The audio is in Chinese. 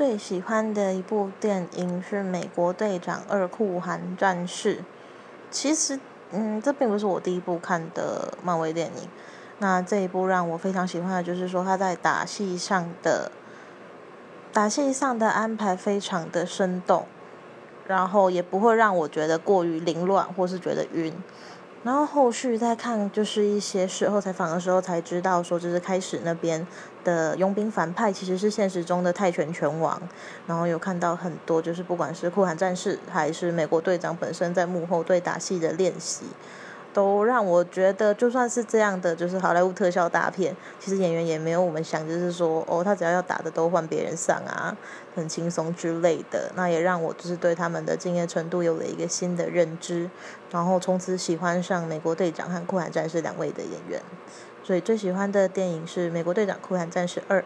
最喜欢的一部电影是《美国队长二：酷寒战士》。其实，嗯，这并不是我第一部看的漫威电影。那这一部让我非常喜欢的就是说，他在打戏上的打戏上的安排非常的生动，然后也不会让我觉得过于凌乱或是觉得晕。然后后续再看，就是一些事后采访的时候才知道，说就是开始那边的佣兵反派其实是现实中的泰拳拳王。然后有看到很多，就是不管是酷寒战士还是美国队长本身在幕后对打戏的练习。都让我觉得，就算是这样的，就是好莱坞特效大片，其实演员也没有我们想，就是说，哦，他只要要打的都换别人上啊，很轻松之类的。那也让我就是对他们的敬业程度有了一个新的认知，然后从此喜欢上美国队长和酷寒战士两位的演员。所以最喜欢的电影是《美国队长酷寒战士二》。